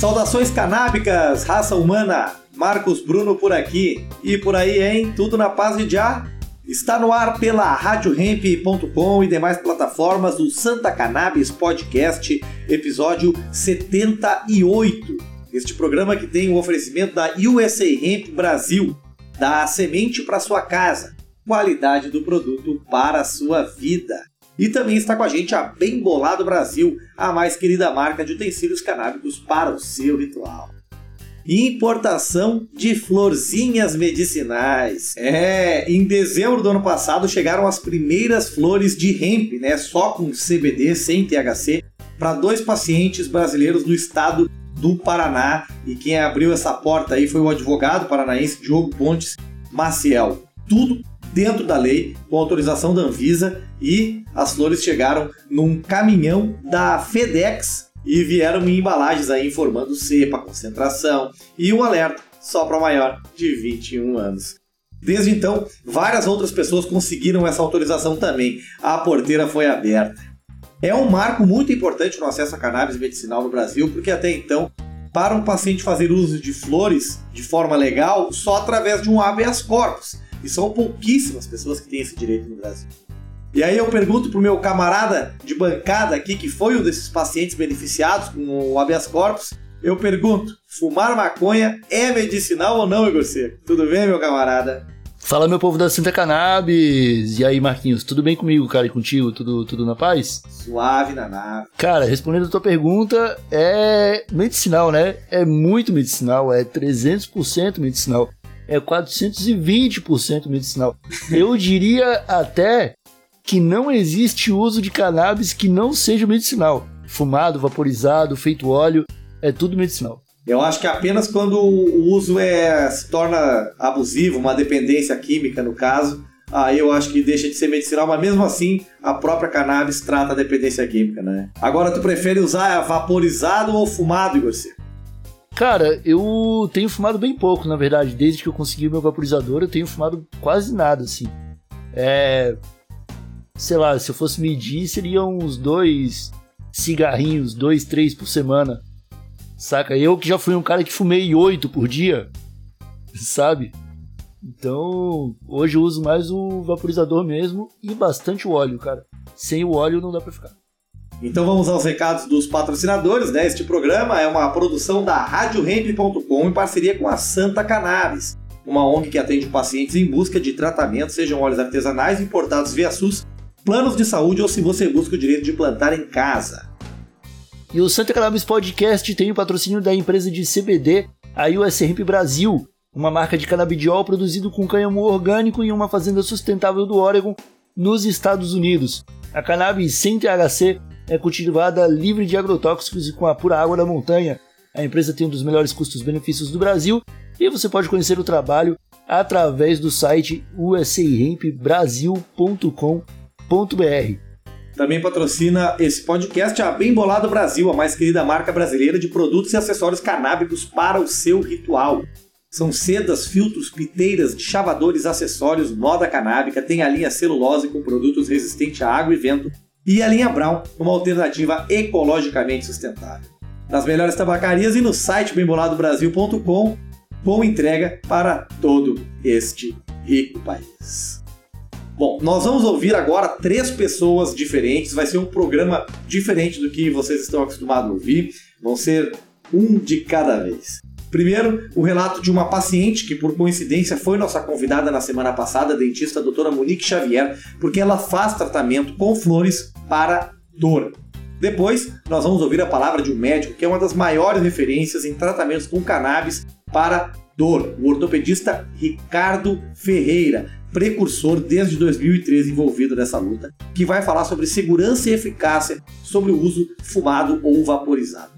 Saudações canábicas, raça humana! Marcos Bruno por aqui. E por aí, hein? Tudo na paz de já? Está no ar pela RadioRamp.com e demais plataformas do Santa Cannabis Podcast, episódio 78. Este programa que tem o oferecimento da USA Hemp Brasil, da semente para sua casa, qualidade do produto para a sua vida. E também está com a gente a Bem Bolado Brasil, a mais querida marca de utensílios canábicos para o seu ritual. Importação de florzinhas medicinais. É, em dezembro do ano passado chegaram as primeiras flores de hemp, né, só com CBD, sem THC, para dois pacientes brasileiros do estado do Paraná. E quem abriu essa porta aí foi o advogado paranaense Diogo Pontes Maciel. Tudo dentro da lei, com autorização da Anvisa, e as flores chegaram num caminhão da FedEx e vieram em embalagens aí informando cepa, concentração e um alerta só para maior de 21 anos. Desde então, várias outras pessoas conseguiram essa autorização também. A porteira foi aberta. É um marco muito importante no acesso a cannabis medicinal no Brasil, porque até então, para um paciente fazer uso de flores de forma legal, só através de um habeas corpus, e são pouquíssimas pessoas que têm esse direito no Brasil. E aí eu pergunto pro meu camarada de bancada aqui, que foi um desses pacientes beneficiados com o habeas corpus, eu pergunto, fumar maconha é medicinal ou não, Igor Seco? Tudo bem, meu camarada? Fala, meu povo da Santa Cannabis! E aí, Marquinhos, tudo bem comigo, cara, e contigo? Tudo, tudo na paz? Suave na nave. Cara, respondendo a tua pergunta, é medicinal, né? É muito medicinal, é 300% medicinal é 420% medicinal. Eu diria até que não existe uso de cannabis que não seja medicinal. Fumado, vaporizado, feito óleo, é tudo medicinal. Eu acho que apenas quando o uso é, se torna abusivo, uma dependência química no caso, aí eu acho que deixa de ser medicinal, mas mesmo assim a própria cannabis trata a dependência química, né? Agora, tu prefere usar vaporizado ou fumado, Igor Cara, eu tenho fumado bem pouco, na verdade. Desde que eu consegui o meu vaporizador, eu tenho fumado quase nada, assim. É. Sei lá, se eu fosse medir, seriam uns dois cigarrinhos, dois, três por semana. Saca? Eu que já fui um cara que fumei oito por dia, sabe? Então, hoje eu uso mais o vaporizador mesmo e bastante o óleo, cara. Sem o óleo não dá pra ficar. Então vamos aos recados dos patrocinadores, né? Este programa é uma produção da RadioRamp.com em parceria com a Santa Cannabis, uma ONG que atende pacientes em busca de tratamento, sejam óleos artesanais importados via SUS, planos de saúde ou se você busca o direito de plantar em casa. E o Santa Cannabis Podcast tem o patrocínio da empresa de CBD, a USRP Brasil, uma marca de canabidiol produzido com cânhamo orgânico em uma fazenda sustentável do Oregon, nos Estados Unidos. A cannabis sem THC é cultivada livre de agrotóxicos e com a pura água da montanha. A empresa tem um dos melhores custos-benefícios do Brasil e você pode conhecer o trabalho através do site usahempbrasil.com.br. Também patrocina esse podcast a Bem Bolado Brasil, a mais querida marca brasileira de produtos e acessórios canábicos para o seu ritual. São sedas, filtros, piteiras, chavadores, acessórios, moda canábica, tem a linha celulose com produtos resistentes à água e vento e a linha Brown, uma alternativa ecologicamente sustentável. Nas melhores tabacarias e no site bemboladobrasil.com, com entrega para todo este rico país. Bom, nós vamos ouvir agora três pessoas diferentes. Vai ser um programa diferente do que vocês estão acostumados a ouvir. Vão ser um de cada vez. Primeiro, o relato de uma paciente que, por coincidência, foi nossa convidada na semana passada, a dentista a doutora Monique Xavier, porque ela faz tratamento com flores para dor. Depois, nós vamos ouvir a palavra de um médico que é uma das maiores referências em tratamentos com cannabis para dor, o ortopedista Ricardo Ferreira, precursor desde 2013 envolvido nessa luta, que vai falar sobre segurança e eficácia sobre o uso fumado ou vaporizado.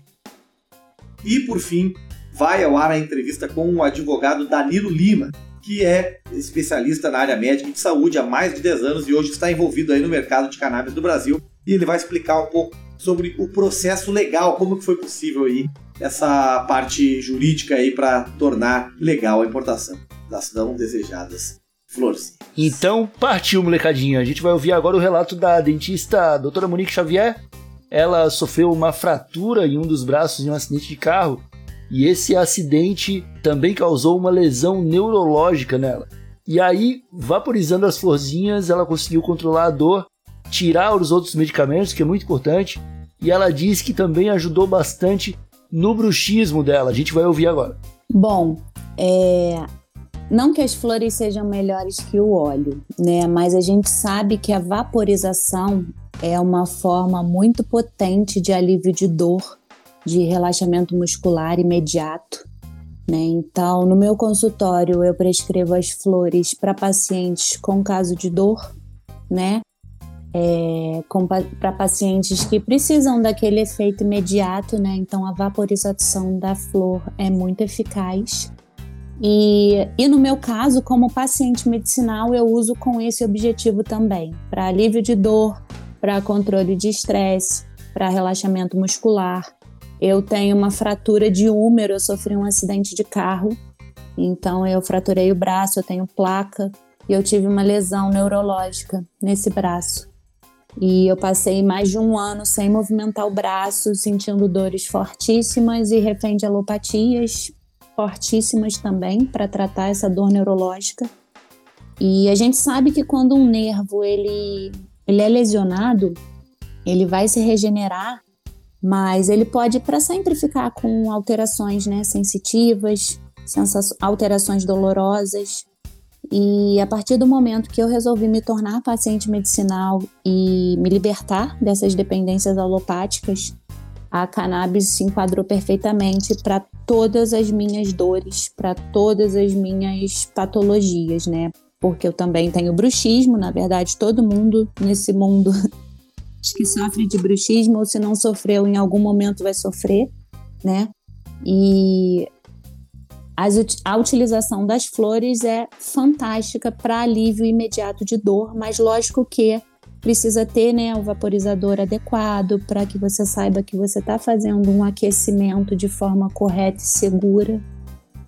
E por fim, vai ao ar a entrevista com o advogado Danilo Lima, que é especialista na área médica e de saúde há mais de 10 anos e hoje está envolvido aí no mercado de cannabis do Brasil. E ele vai explicar um pouco sobre o processo legal, como que foi possível aí essa parte jurídica aí para tornar legal a importação das não desejadas flores. Então partiu, molecadinha. A gente vai ouvir agora o relato da dentista doutora Monique Xavier. Ela sofreu uma fratura em um dos braços em um acidente de carro E esse acidente também causou uma lesão neurológica nela. E aí, vaporizando as florzinhas, ela conseguiu controlar a dor, tirar os outros medicamentos, que é muito importante. E ela diz que também ajudou bastante no bruxismo dela. A gente vai ouvir agora. Bom, é, não que as flores sejam melhores que o óleo, né? Mas a gente sabe que a vaporização é uma forma muito potente de alívio de dor, de relaxamento muscular imediato. Né? Então, no meu consultório, eu prescrevo as flores para pacientes com caso de dor, né? É, para pacientes que precisam daquele efeito imediato, né? Então, a vaporização da flor é muito eficaz. E, e no meu caso, como paciente medicinal, eu uso com esse objetivo também, para alívio de dor, para controle de estresse, para relaxamento muscular. Eu tenho uma fratura de húmero, eu sofri um acidente de carro, então eu fraturei o braço, eu tenho placa e eu tive uma lesão neurológica nesse braço. E eu passei mais de um ano sem movimentar o braço, sentindo dores fortíssimas e refém de alopatias fortíssimas também para tratar essa dor neurológica. E a gente sabe que quando um nervo ele, ele é lesionado, ele vai se regenerar mas ele pode para sempre ficar com alterações né, sensitivas, alterações dolorosas. E a partir do momento que eu resolvi me tornar paciente medicinal e me libertar dessas dependências alopáticas, a cannabis se enquadrou perfeitamente para todas as minhas dores, para todas as minhas patologias, né? Porque eu também tenho bruxismo, na verdade, todo mundo nesse mundo que sofre de bruxismo ou se não sofreu, em algum momento vai sofrer, né? E as, a utilização das flores é fantástica para alívio imediato de dor, mas lógico que precisa ter né, o vaporizador adequado para que você saiba que você está fazendo um aquecimento de forma correta e segura,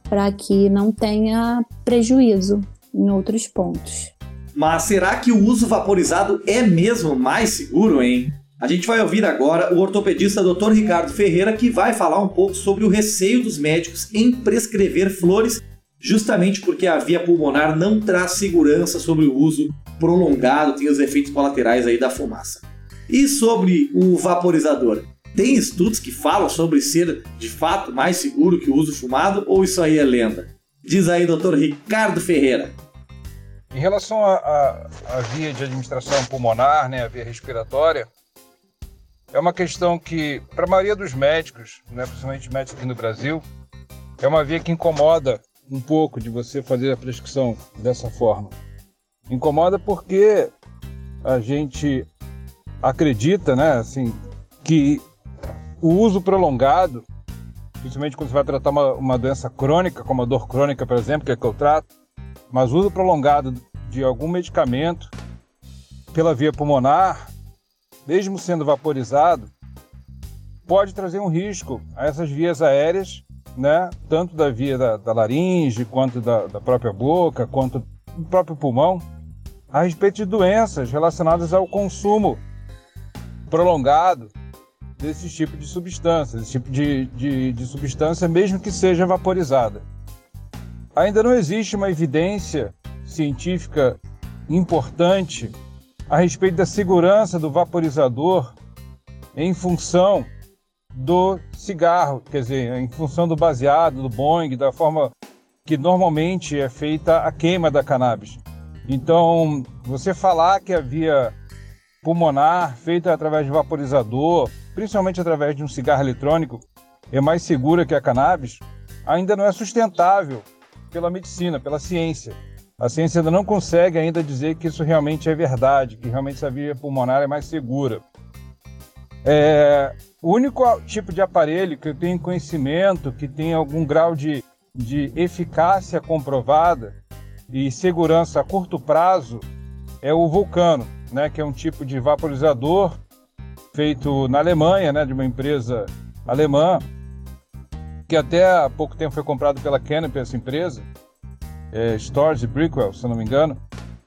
para que não tenha prejuízo em outros pontos. Mas será que o uso vaporizado é mesmo mais seguro, hein? A gente vai ouvir agora o ortopedista Dr. Ricardo Ferreira que vai falar um pouco sobre o receio dos médicos em prescrever flores, justamente porque a via pulmonar não traz segurança sobre o uso prolongado, tem os efeitos colaterais aí da fumaça. E sobre o vaporizador? Tem estudos que falam sobre ser de fato mais seguro que o uso fumado ou isso aí é lenda? Diz aí, Dr. Ricardo Ferreira. Em relação à via de administração pulmonar, né, a via respiratória, é uma questão que, para a maioria dos médicos, né, principalmente médicos aqui no Brasil, é uma via que incomoda um pouco de você fazer a prescrição dessa forma. Incomoda porque a gente acredita, né, assim, que o uso prolongado, principalmente quando você vai tratar uma, uma doença crônica, como a dor crônica, por exemplo, que é que eu trato, mas uso prolongado de algum medicamento pela via pulmonar, mesmo sendo vaporizado, pode trazer um risco a essas vias aéreas, né? tanto da via da, da laringe, quanto da, da própria boca, quanto do próprio pulmão, a respeito de doenças relacionadas ao consumo prolongado desse tipo de substância, desse tipo de, de, de substância, mesmo que seja vaporizada. Ainda não existe uma evidência científica importante a respeito da segurança do vaporizador em função do cigarro, quer dizer, em função do baseado, do bong, da forma que normalmente é feita a queima da cannabis. Então, você falar que a via pulmonar feita através de vaporizador, principalmente através de um cigarro eletrônico, é mais segura que a cannabis, ainda não é sustentável pela medicina, pela ciência. A ciência ainda não consegue ainda dizer que isso realmente é verdade, que realmente essa via pulmonar é mais segura. É, o único tipo de aparelho que eu tenho conhecimento que tem algum grau de, de eficácia comprovada e segurança a curto prazo é o Vulcano, né, que é um tipo de vaporizador feito na Alemanha, né, de uma empresa alemã, que até há pouco tempo foi comprado pela Canopy, essa empresa, é, Storrs e Brickwell, se não me engano.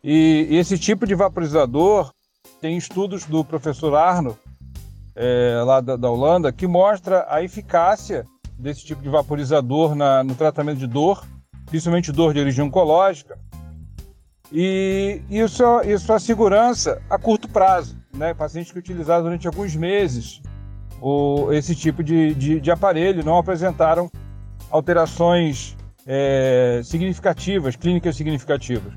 E, esse tipo de vaporizador tem estudos do professor Arno, é, lá da, da, Holanda, que mostra a eficácia desse tipo de vaporizador na, no tratamento de dor, principalmente dor de origem oncológica. E isso, isso é segurança a curto prazo. Né? Pacientes que utilizaram durante alguns meses o, esse tipo de, de, de, aparelho não apresentaram alterações é, significativas, clínicas significativas.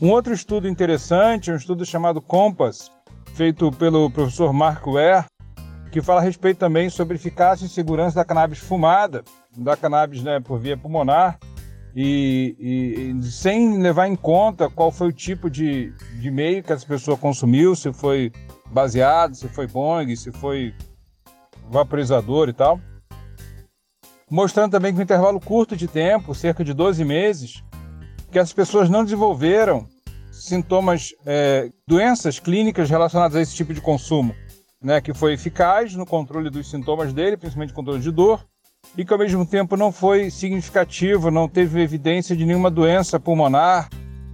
Um outro estudo interessante, um estudo chamado COMPASS, feito pelo professor Mark Ware, que fala a respeito também sobre eficácia e segurança da cannabis fumada, da cannabis né, por via pulmonar, e, e, sem levar em conta qual foi o tipo de, de meio que essa pessoa consumiu, se foi baseado, se foi bong, se foi vaporizador e tal. Mostrando também que no intervalo curto de tempo, cerca de 12 meses, que as pessoas não desenvolveram sintomas, é, doenças clínicas relacionadas a esse tipo de consumo, né, que foi eficaz no controle dos sintomas dele, principalmente controle de dor, e que ao mesmo tempo não foi significativo, não teve evidência de nenhuma doença pulmonar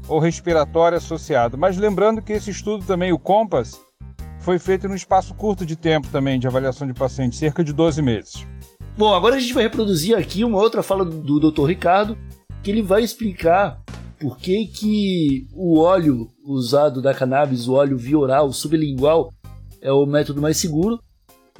ou respiratória associada. Mas lembrando que esse estudo também, o COMPASS, foi feito num espaço curto de tempo também de avaliação de pacientes, cerca de 12 meses. Bom, agora a gente vai reproduzir aqui uma outra fala do Dr. Ricardo, que ele vai explicar por que, que o óleo usado da cannabis, o óleo via oral, sublingual, é o método mais seguro,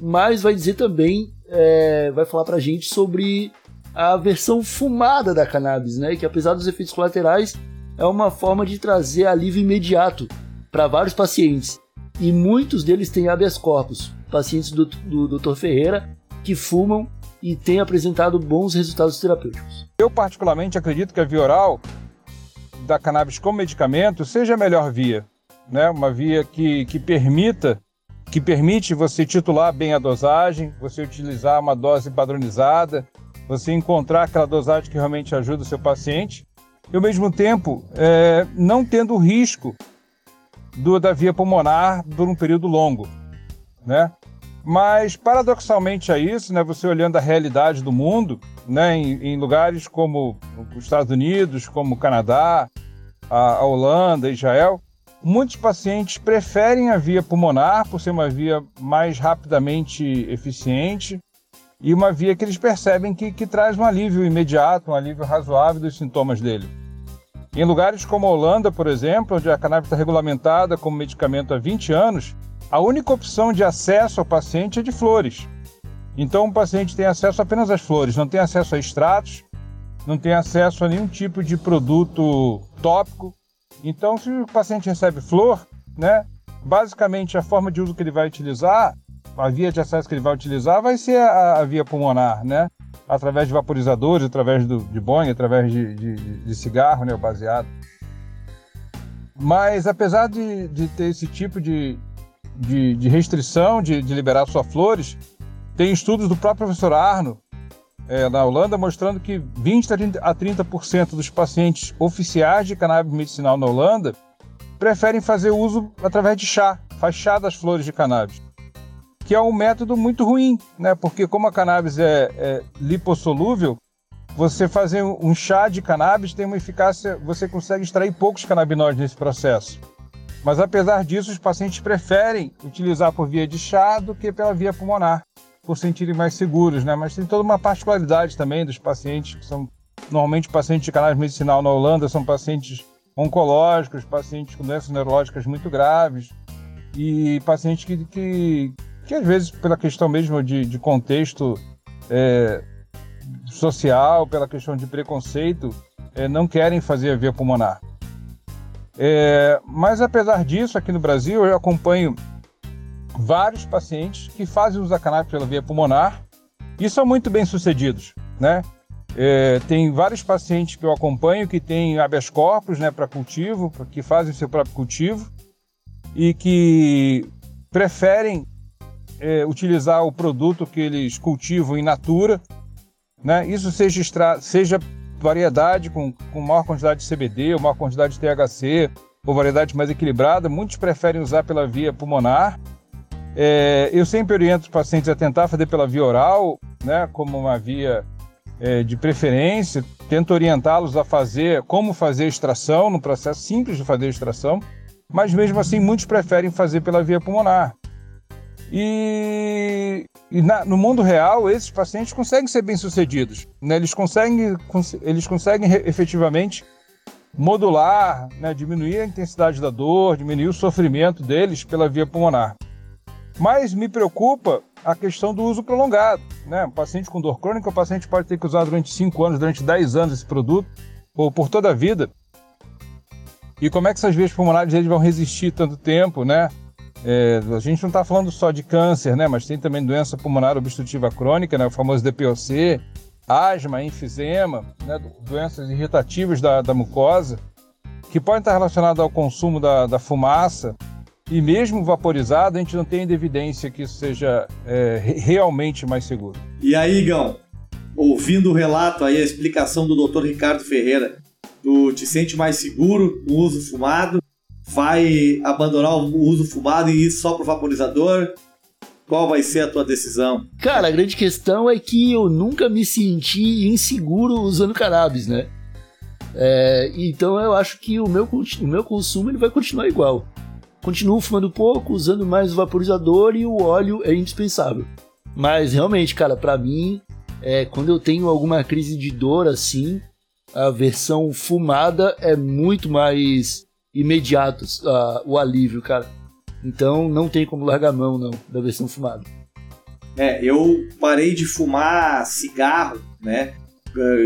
mas vai dizer também, é, vai falar pra gente sobre a versão fumada da cannabis, né? Que apesar dos efeitos colaterais, é uma forma de trazer alívio imediato para vários pacientes. E muitos deles têm habeas corpus, pacientes do, do Dr. Ferreira, que fumam e têm apresentado bons resultados terapêuticos. Eu, particularmente, acredito que a via oral da cannabis como medicamento seja a melhor via. Né? Uma via que, que permita que permite você titular bem a dosagem, você utilizar uma dose padronizada, você encontrar aquela dosagem que realmente ajuda o seu paciente, e ao mesmo tempo é, não tendo risco do, da via pulmonar por um período longo, né? Mas paradoxalmente a isso, né, você olhando a realidade do mundo, né, em, em lugares como os Estados Unidos, como o Canadá, a, a Holanda, Israel, muitos pacientes preferem a via pulmonar por ser uma via mais rapidamente eficiente e uma via que eles percebem que, que traz um alívio imediato, um alívio razoável dos sintomas dele. Em lugares como a Holanda, por exemplo, onde a cannabis está regulamentada como medicamento há 20 anos, a única opção de acesso ao paciente é de flores. Então o paciente tem acesso apenas às flores, não tem acesso a extratos, não tem acesso a nenhum tipo de produto tópico. Então, se o paciente recebe flor, né, basicamente a forma de uso que ele vai utilizar, a via de acesso que ele vai utilizar vai ser a, a via pulmonar, né? Através de vaporizadores, através do, de bonha, através de, de, de cigarro, né, baseado. Mas apesar de, de ter esse tipo de, de, de restrição de, de, liberar só flores, tem estudos do próprio professor Arno é, na Holanda mostrando que 20 a 30% dos pacientes oficiais de cannabis medicinal na Holanda preferem fazer uso através de chá, faz chá das flores de cannabis, que é um método muito ruim, né? Porque como a cannabis é, é lipossolúvel, você fazer um chá de cannabis tem uma eficácia, você consegue extrair poucos canabinoides nesse processo. Mas apesar disso, os pacientes preferem utilizar por via de chá do que pela via pulmonar, por sentirem mais seguros, né? Mas tem toda uma particularidade também dos pacientes que são normalmente pacientes de cannabis medicinal na Holanda são pacientes oncológicos, pacientes com doenças neurológicas muito graves e pacientes que, que, que às vezes pela questão mesmo de, de contexto é, social, pela questão de preconceito, é, não querem fazer a via pulmonar. É, mas apesar disso, aqui no Brasil eu acompanho vários pacientes que fazem uso da pela via pulmonar e são muito bem sucedidos, né? É, tem vários pacientes que eu acompanho que têm habeas corpus né, para cultivo, que fazem seu próprio cultivo e que preferem é, utilizar o produto que eles cultivam in natura, né? Isso seja, extra, seja variedade com, com maior quantidade de CBD ou maior quantidade de THC ou variedade mais equilibrada, muitos preferem usar pela via pulmonar. É, eu sempre oriento os pacientes a tentar fazer pela via oral, né, como uma via é, de preferência. Tento orientá-los a fazer como fazer a extração, no processo simples de fazer a extração, mas mesmo assim muitos preferem fazer pela via pulmonar. E E na, no mundo real, esses pacientes conseguem ser bem-sucedidos. Né? Eles conseguem, cons eles conseguem efetivamente modular, né? diminuir a intensidade da dor, diminuir o sofrimento deles pela via pulmonar. Mas me preocupa a questão do uso prolongado. Né? Um paciente com dor crônica, o paciente pode ter que usar durante 5 anos, durante 10 anos esse produto, ou por toda a vida. E como é que essas vias pulmonares eles vão resistir tanto tempo, né? É, a gente não está falando só de câncer, né? Mas tem também doença pulmonar obstrutiva crônica, né? O famoso DPOC, asma, enfisema, né? doenças irritativas da, da mucosa, que podem estar relacionadas ao consumo da, da fumaça, e mesmo vaporizado, a gente não tem evidência que isso seja é, realmente mais seguro. E aí, Igão, ouvindo o relato aí, a explicação do Dr. Ricardo Ferreira, tu te sente mais seguro no uso fumado? Vai abandonar o uso fumado e ir só pro vaporizador? Qual vai ser a tua decisão? Cara, a grande questão é que eu nunca me senti inseguro usando cannabis, né? É, então eu acho que o meu, o meu consumo ele vai continuar igual. Continuo fumando pouco, usando mais o vaporizador e o óleo é indispensável. Mas realmente, cara, para mim, é, quando eu tenho alguma crise de dor assim, a versão fumada é muito mais imediato uh, o alívio, cara. Então não tem como largar mão, não, da versão fumada. É, eu parei de fumar cigarro, né?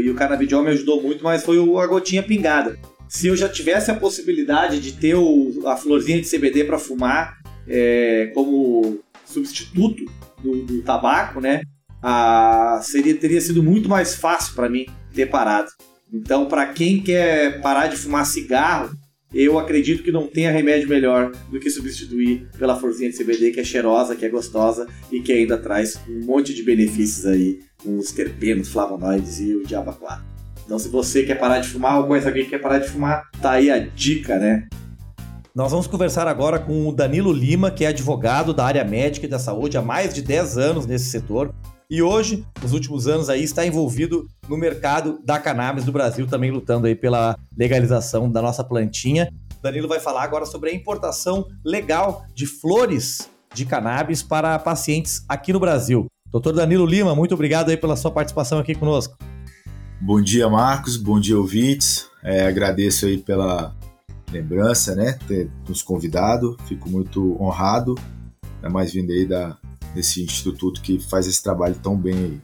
E o canabidiol me ajudou muito, mas foi a gotinha pingada se eu já tivesse a possibilidade de ter o, a florzinha de CBD para fumar é, como substituto do, do tabaco, né? A, seria, teria sido muito mais fácil para mim ter parado. Então, para quem quer parar de fumar cigarro, eu acredito que não tenha remédio melhor do que substituir pela florzinha de CBD, que é cheirosa, que é gostosa e que ainda traz um monte de benefícios aí, com os terpenos, flavonoides e o diabo 4. Então, se você quer parar de fumar ou conhece alguém que quer parar de fumar, tá aí a dica, né? Nós vamos conversar agora com o Danilo Lima, que é advogado da área médica e da saúde há mais de 10 anos nesse setor. E hoje, nos últimos anos aí, está envolvido no mercado da cannabis do Brasil, também lutando aí pela legalização da nossa plantinha. Danilo vai falar agora sobre a importação legal de flores de cannabis para pacientes aqui no Brasil. Doutor Danilo Lima, muito obrigado aí pela sua participação aqui conosco. Bom dia, Marcos. Bom dia, ouvintes. É, agradeço aí pela lembrança, né? Ter nos convidado. Fico muito honrado, ainda mais vindo aí da, desse instituto que faz esse trabalho tão bem.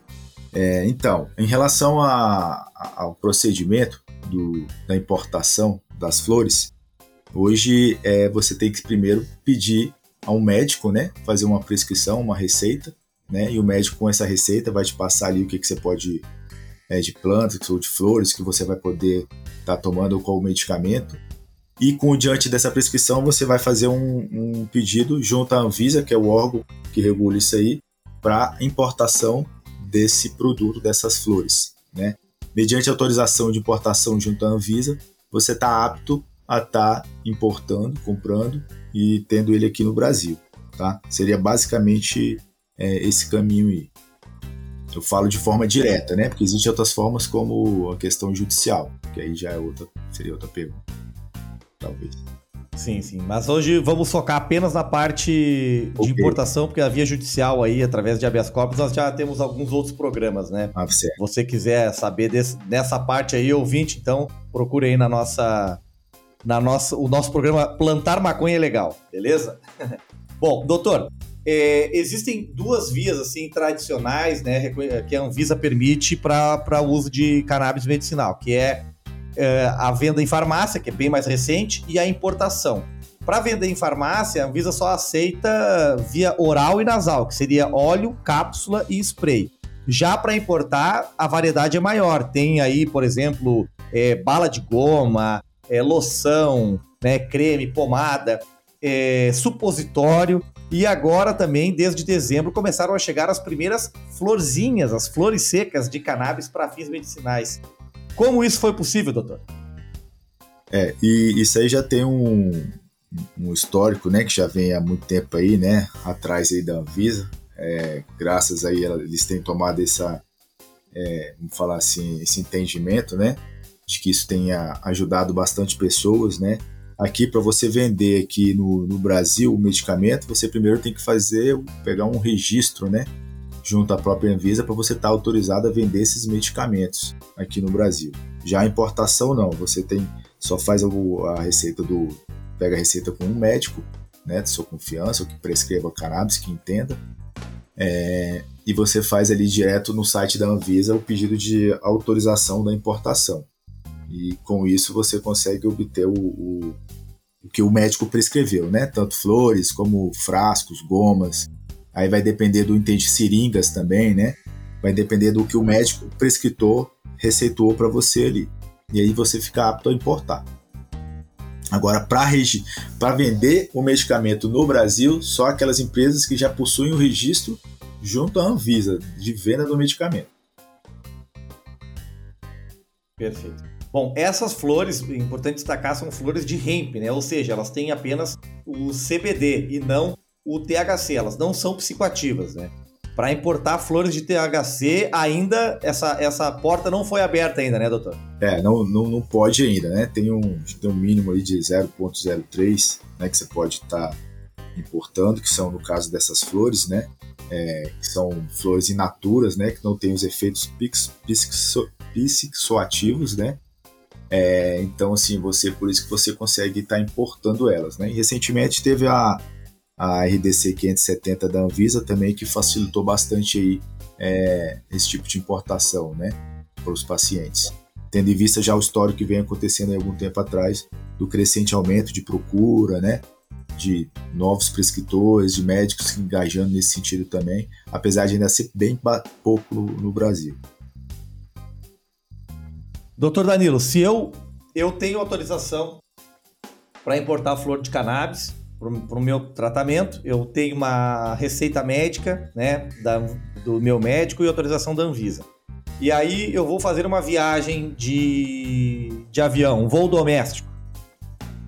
É, então, em relação a, a, ao procedimento do, da importação das flores, hoje é, você tem que primeiro pedir a um médico, né? Fazer uma prescrição, uma receita, né? E o médico com essa receita vai te passar ali o que, que você pode é, de plantas ou de flores que você vai poder estar tá tomando com o medicamento. E com diante dessa prescrição, você vai fazer um, um pedido junto à Anvisa, que é o órgão que regula isso aí, para importação desse produto, dessas flores. Né? Mediante autorização de importação junto à Anvisa, você está apto a estar tá importando, comprando e tendo ele aqui no Brasil. Tá? Seria basicamente é, esse caminho aí. Eu falo de forma direta, né? Porque existem outras formas como a questão judicial, que aí já é outra, seria outra pergunta. Talvez. Sim, sim. Mas hoje vamos focar apenas na parte okay. de importação, porque a via judicial aí, através de habeas corpus, nós já temos alguns outros programas, né? Ah. Se você quiser saber desse, dessa parte aí, ouvinte, então procure aí na nossa, na nossa, o nosso programa Plantar Maconha é Legal, beleza? Bom, doutor, é, existem duas vias assim tradicionais, né, que a Anvisa permite para o uso de cannabis medicinal, que é, a venda em farmácia, que é bem mais recente, e a importação. Para vender em farmácia, a Anvisa só aceita via oral e nasal, que seria óleo, cápsula e spray. Já para importar, a variedade é maior. Tem aí, por exemplo, é, bala de goma, é, loção, né, creme, pomada, é, supositório. E agora também, desde dezembro, começaram a chegar as primeiras florzinhas, as flores secas de cannabis para fins medicinais. Como isso foi possível, doutor? É, e isso aí já tem um, um histórico, né, que já vem há muito tempo aí, né, atrás aí da Anvisa. É, graças aí eles têm tomado essa, é, vamos falar assim, esse entendimento, né, de que isso tenha ajudado bastante pessoas, né, Aqui, para você vender aqui no, no Brasil o medicamento, você primeiro tem que fazer, pegar um registro, né? Junto à própria Anvisa para você estar tá autorizado a vender esses medicamentos aqui no Brasil. Já a importação não, você tem só faz a, receita do pega a receita com um médico, né, de sua confiança, ou que prescreva cannabis, que entenda, é, e você faz ali direto no site da Anvisa o pedido de autorização da importação. E com isso você consegue obter o, o, o que o médico prescreveu, né? Tanto flores como frascos, gomas, Aí vai depender do entende seringas também, né? Vai depender do que o médico prescritor receitou para você ali. E aí você fica apto a importar. Agora, para vender o medicamento no Brasil, só aquelas empresas que já possuem o registro junto à Anvisa de venda do medicamento. Perfeito. Bom, essas flores, importante destacar, são flores de hemp, né? Ou seja, elas têm apenas o CBD e não o THC, elas não são psicoativas, né? Para importar flores de THC, ainda essa, essa porta não foi aberta ainda, né, doutor? É, não, não, não pode ainda, né? Tem um, tem um mínimo aí de 0,03, né, que você pode estar tá importando, que são no caso dessas flores, né? É, que são flores inaturas, né? Que não têm os efeitos psicoativos, né? É, então, assim, você por isso que você consegue estar tá importando elas, né? E recentemente teve a a RDC 570 da Anvisa também, que facilitou bastante aí, é, esse tipo de importação né, para os pacientes. Tendo em vista já o histórico que vem acontecendo há algum tempo atrás, do crescente aumento de procura, né, de novos prescritores, de médicos engajando nesse sentido também, apesar de ainda ser bem pouco no, no Brasil. Doutor Danilo, se eu, eu tenho autorização para importar flor de cannabis, para o meu tratamento. Eu tenho uma receita médica, né, da, do meu médico e autorização da Anvisa. E aí eu vou fazer uma viagem de, de avião, um voo doméstico.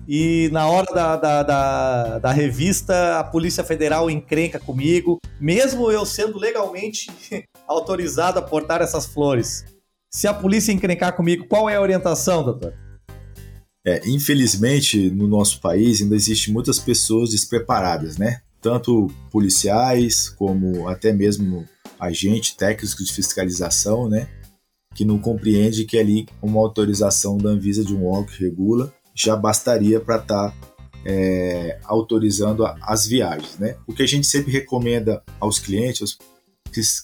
E na hora da, da, da, da revista, a Polícia Federal encrenca comigo, mesmo eu sendo legalmente autorizado a portar essas flores. Se a polícia encrencar comigo, qual é a orientação, doutor? É, infelizmente, no nosso país ainda existe muitas pessoas despreparadas, né? Tanto policiais como até mesmo agentes técnicos de fiscalização, né? Que não compreende que ali uma autorização da Anvisa de um órgão que regula já bastaria para estar tá, é, autorizando as viagens, né? O que a gente sempre recomenda aos clientes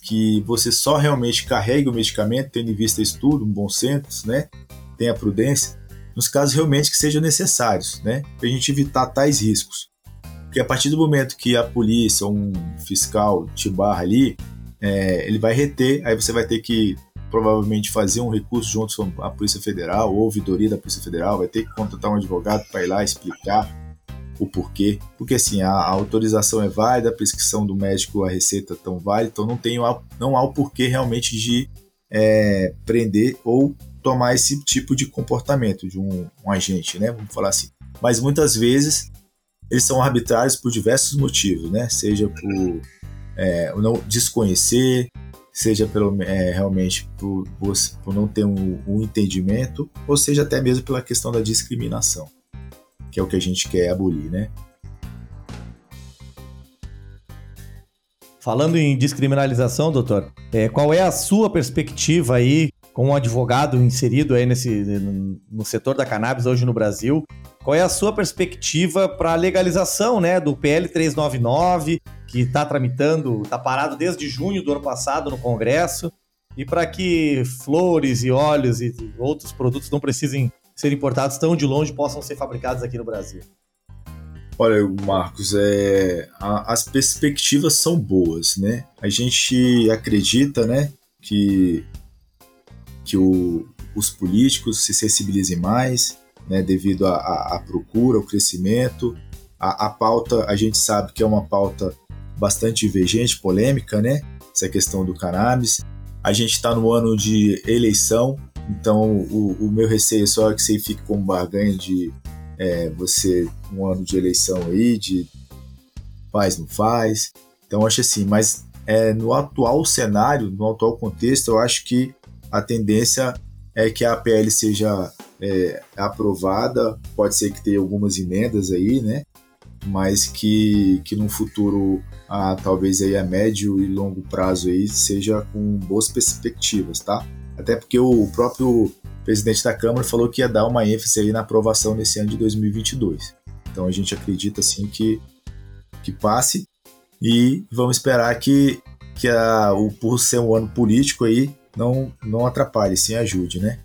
que você só realmente carregue o medicamento, tendo em vista estudo, um bom senso, né? Tenha prudência, nos casos realmente que sejam necessários, né? Para a gente evitar tais riscos. Porque a partir do momento que a polícia ou um fiscal te barra ali, é, ele vai reter, aí você vai ter que provavelmente fazer um recurso junto com a Polícia Federal ou ouvidoria da Polícia Federal, vai ter que contratar um advogado para ir lá explicar o porquê. Porque assim, a, a, autorização é válida, a prescrição do médico, a receita tão válida, então não, tem, não há o porquê realmente de é, prender ou tomar esse tipo de comportamento de um, um agente, né? Vamos falar assim. Mas muitas vezes eles são arbitrários por diversos motivos, né? Seja por é, não desconhecer, seja pelo, é, realmente por, por, não ter um, um, entendimento, ou seja até mesmo pela questão da discriminação, que é o que a gente quer abolir, né? Falando em descriminalização, doutor, é, qual é a sua perspectiva aí como um advogado inserido aí nesse, no setor da cannabis hoje no Brasil, qual é a sua perspectiva para a legalização né, do PL 399, que está tramitando, está parado desde junho do ano passado no Congresso, e para que flores e óleos e outros produtos não precisem ser importados tão de longe possam ser fabricados aqui no Brasil? Olha, Marcos, é, a, as perspectivas são boas, né? A gente acredita, né, que que o, os políticos se sensibilizem mais, né, devido à procura, ao crescimento. A, a, pauta, a gente sabe que é uma pauta bastante divergente, polêmica, né? Essa questão do cannabis. A gente está no ano de eleição, então o, o, meu receio só é que você fique com barganha de é, você, um ano de eleição aí, de faz, não faz. Então acho assim, mas é, no atual cenário, no atual contexto, eu acho que a tendência é que a PL seja é, aprovada, pode ser que tenha algumas emendas aí, né? mas que, que no futuro, ah, talvez aí a médio e longo prazo aí, seja com boas perspectivas, tá? Até porque o próprio presidente da Câmara falou que ia dar uma ênfase aí na aprovação nesse ano de 2022. Então a gente acredita assim que, que passe e vamos esperar que, que a, o, por ser um ano político aí não, não atrapalhe, sim ajude, né?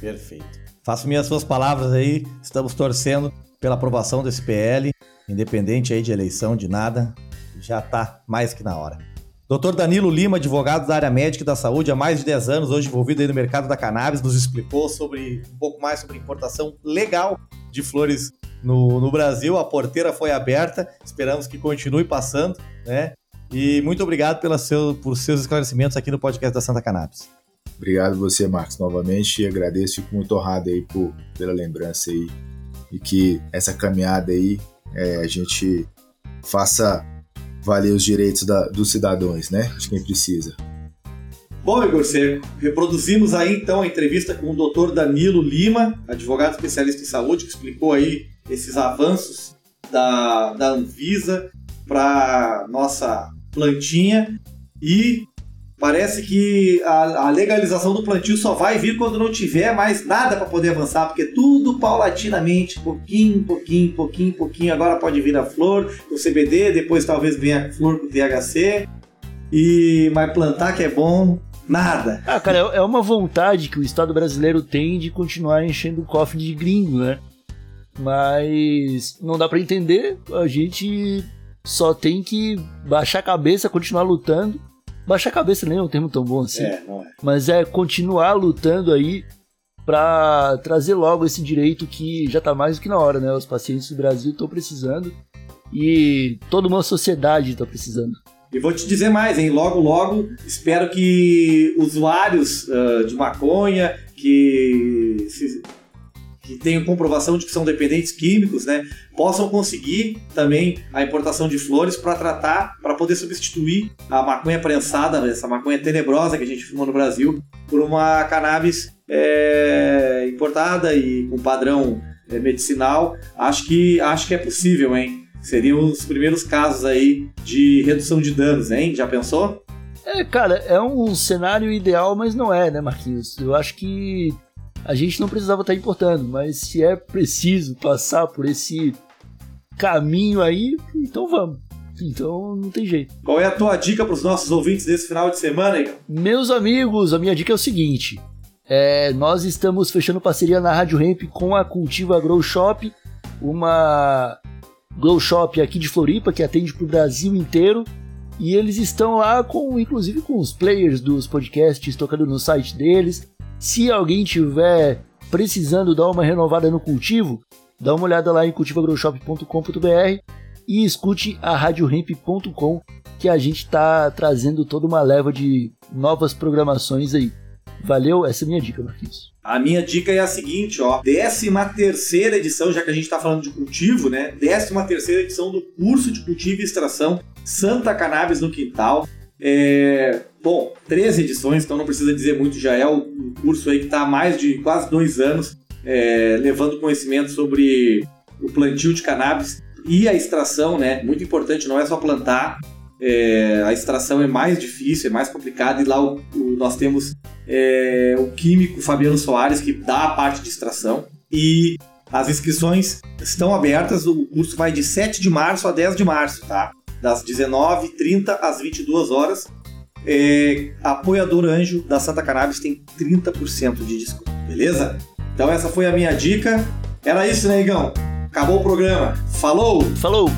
Perfeito. Faço minhas suas palavras aí, estamos torcendo pela aprovação desse PL, independente aí de eleição, de nada, já está mais que na hora. Doutor Danilo Lima, advogado da área médica e da saúde há mais de 10 anos, hoje envolvido aí no mercado da cannabis, nos explicou sobre um pouco mais sobre importação legal de flores no, no Brasil. A porteira foi aberta, esperamos que continue passando, né? E muito obrigado pela seu, por seus esclarecimentos aqui no podcast da Santa Cannabis. Obrigado você, Marcos, novamente. E agradeço, fico muito honrado aí por, pela lembrança aí. E que essa caminhada aí é, a gente faça valer os direitos da, dos cidadãos, né? De quem precisa. Bom, Igor Seco, reproduzimos aí então a entrevista com o Dr. Danilo Lima, advogado especialista em saúde, que explicou aí esses avanços da, da Anvisa para nossa plantinha e parece que a, a, legalização do plantio só vai vir quando não tiver mais nada para poder avançar, porque tudo paulatinamente, pouquinho, pouquinho, pouquinho, pouquinho. Agora pode vir a flor com CBD, depois talvez venha a flor com THC. E mas plantar que é bom, nada. Ah, cara, é, é uma vontade que o Estado brasileiro tem de continuar enchendo o cofre de gringo, né? Mas não dá para entender, a gente só tem que baixar a cabeça, continuar lutando. Baixar a cabeça nem é um termo tão bom assim. É, não é. Mas é continuar lutando aí para trazer logo esse direito que já tá mais do que na hora, né? Os pacientes do Brasil estão precisando e toda uma sociedade está precisando. E vou te dizer mais, hein? Logo, logo, espero que usuários uh, de maconha que se que tenham comprovação de que são dependentes químicos, né, possam conseguir também a importação de flores para tratar, para poder substituir a maconha prensada, né, essa maconha tenebrosa que a gente fumou no Brasil, por uma cannabis é, importada e com padrão é, medicinal. Acho que, acho que é possível, hein? Seriam os primeiros casos aí de redução de danos, hein? Já pensou? É, cara, é um cenário ideal, mas não é, né, Marquinhos? Eu acho que a gente não precisava estar importando, mas se é preciso passar por esse caminho aí, então vamos. Então não tem jeito. Qual é a tua dica para os nossos ouvintes desse final de semana, Igor? Meus amigos, a minha dica é o seguinte: é, nós estamos fechando parceria na Rádio Ramp com a Cultiva Grow Shop, uma Grow Shop aqui de Floripa que atende para o Brasil inteiro. E eles estão lá com, inclusive, com os players dos podcasts tocando no site deles. Se alguém tiver precisando dar uma renovada no cultivo, dá uma olhada lá em cultivagrowshop.com.br e escute a radioremp.com que a gente está trazendo toda uma leva de novas programações aí. Valeu, essa é a minha dica, Marquinhos. A minha dica é a seguinte, ó, 13 terceira edição, já que a gente está falando de cultivo, né? 13 terceira edição do curso de cultivo e extração Santa Cannabis no Quintal. É, bom, 13 edições, então não precisa dizer muito, já é um curso aí que está há mais de quase dois anos é, levando conhecimento sobre o plantio de cannabis e a extração, né? Muito importante, não é só plantar, é, a extração é mais difícil, é mais complicada e lá o, o, nós temos é, o químico Fabiano Soares que dá a parte de extração e as inscrições estão abertas, o curso vai de 7 de março a 10 de março, tá? Das 19h30 às 22 horas. É, apoiador anjo da Santa Cannabis tem 30% de desconto, beleza? Então essa foi a minha dica. Era isso, né? Acabou o programa. Falou! Falou!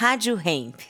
Rádio Hemp.